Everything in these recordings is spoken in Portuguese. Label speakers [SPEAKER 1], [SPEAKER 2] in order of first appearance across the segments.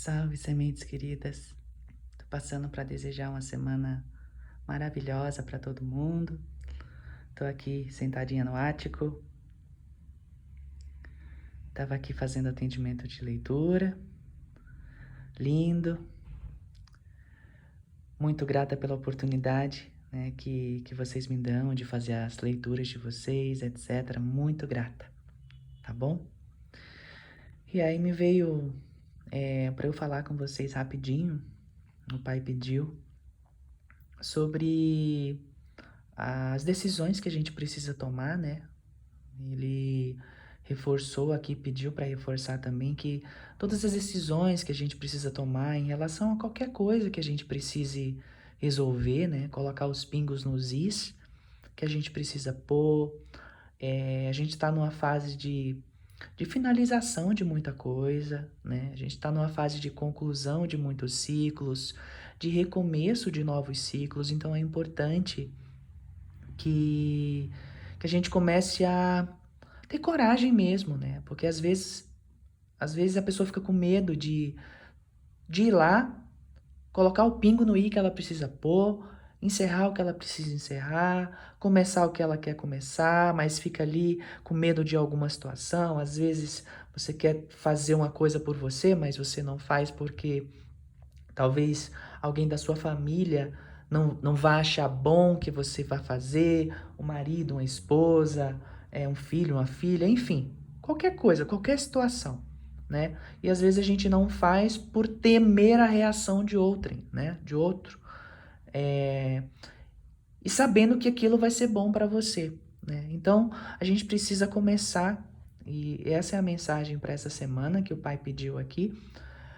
[SPEAKER 1] Salve, sementes queridas. Tô passando para desejar uma semana maravilhosa para todo mundo. Tô aqui sentadinha no ático. Tava aqui fazendo atendimento de leitura. Lindo. Muito grata pela oportunidade né, que, que vocês me dão de fazer as leituras de vocês, etc. Muito grata, tá bom? E aí me veio é, para eu falar com vocês rapidinho, o pai pediu, sobre as decisões que a gente precisa tomar, né? Ele reforçou aqui, pediu para reforçar também que todas as decisões que a gente precisa tomar em relação a qualquer coisa que a gente precise resolver, né? Colocar os pingos nos is que a gente precisa pôr. É, a gente está numa fase de de finalização de muita coisa, né? A gente está numa fase de conclusão de muitos ciclos, de recomeço de novos ciclos, então é importante que, que a gente comece a ter coragem mesmo, né? Porque às vezes, às vezes a pessoa fica com medo de, de ir lá, colocar o pingo no i que ela precisa pôr, encerrar o que ela precisa encerrar, começar o que ela quer começar, mas fica ali com medo de alguma situação. Às vezes você quer fazer uma coisa por você, mas você não faz porque talvez alguém da sua família não, não vá achar bom que você vá fazer, o marido, uma esposa, é, um filho, uma filha, enfim, qualquer coisa, qualquer situação. Né? E às vezes a gente não faz por temer a reação de outrem, né? De outro. É, e sabendo que aquilo vai ser bom para você. Né? Então, a gente precisa começar, e essa é a mensagem para essa semana que o pai pediu aqui.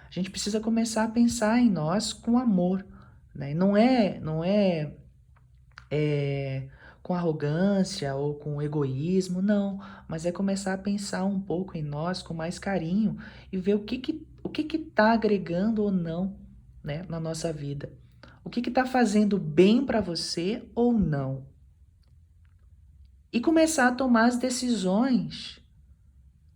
[SPEAKER 1] A gente precisa começar a pensar em nós com amor. Né? Não é, não é, é com arrogância ou com egoísmo, não, mas é começar a pensar um pouco em nós com mais carinho e ver o que que o que está agregando ou não né, na nossa vida. O que está fazendo bem para você ou não? E começar a tomar as decisões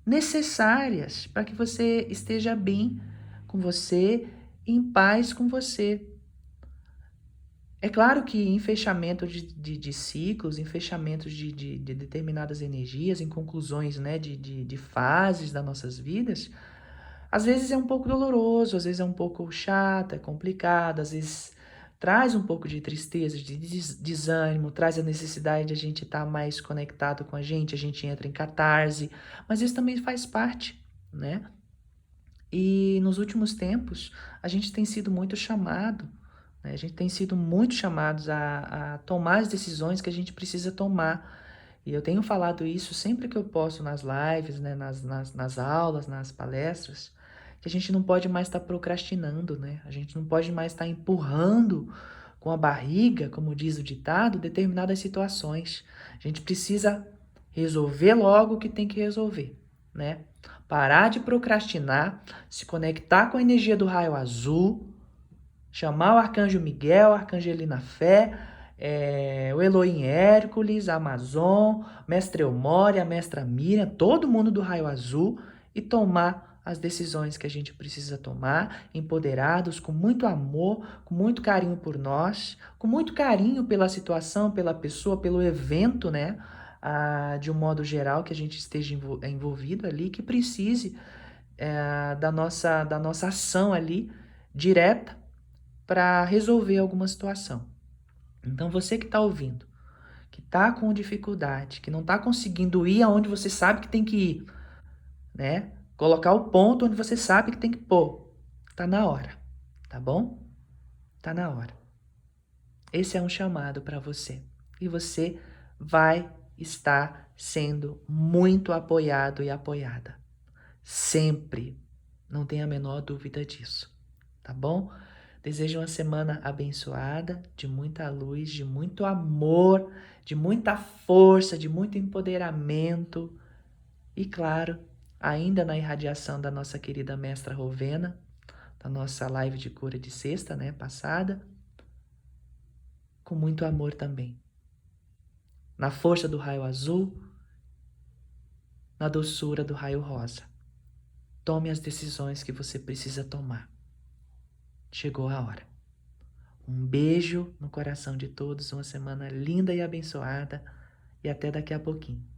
[SPEAKER 1] necessárias para que você esteja bem com você, em paz com você. É claro que em fechamento de, de, de ciclos, em fechamentos de, de, de, determinadas energias, em conclusões né, de, de, de fases das nossas vidas, às vezes é um pouco doloroso, às vezes é um pouco chato, é complicado, às vezes traz um pouco de tristeza, de desânimo, traz a necessidade de a gente estar tá mais conectado com a gente, a gente entra em catarse, mas isso também faz parte, né? E nos últimos tempos, a gente tem sido muito chamado, né? a gente tem sido muito chamados a, a tomar as decisões que a gente precisa tomar. E eu tenho falado isso sempre que eu posto nas lives, né? nas, nas, nas aulas, nas palestras, que a gente não pode mais estar tá procrastinando, né? A gente não pode mais estar tá empurrando com a barriga, como diz o ditado, determinadas situações. A gente precisa resolver logo o que tem que resolver, né? Parar de procrastinar, se conectar com a energia do raio azul, chamar o arcanjo Miguel, a arcangelina Fé, é, o Elohim Hércules, a Amazon, mestre Eumória, a mestra Miriam, todo mundo do raio azul e tomar as decisões que a gente precisa tomar, empoderados, com muito amor, com muito carinho por nós, com muito carinho pela situação, pela pessoa, pelo evento, né? Ah, de um modo geral, que a gente esteja envolvido ali, que precise é, da, nossa, da nossa ação ali direta para resolver alguma situação. Então, você que está ouvindo, que está com dificuldade, que não está conseguindo ir aonde você sabe que tem que ir, né? Colocar o ponto onde você sabe que tem que pôr. Tá na hora, tá bom? Tá na hora. Esse é um chamado para você. E você vai estar sendo muito apoiado e apoiada. Sempre. Não tenha a menor dúvida disso. Tá bom? Desejo uma semana abençoada, de muita luz, de muito amor, de muita força, de muito empoderamento e, claro, ainda na irradiação da nossa querida mestra Rovena, da nossa live de cura de sexta, né, passada, com muito amor também. Na força do raio azul, na doçura do raio rosa. Tome as decisões que você precisa tomar. chegou a hora. Um beijo no coração de todos, uma semana linda e abençoada e até daqui a pouquinho.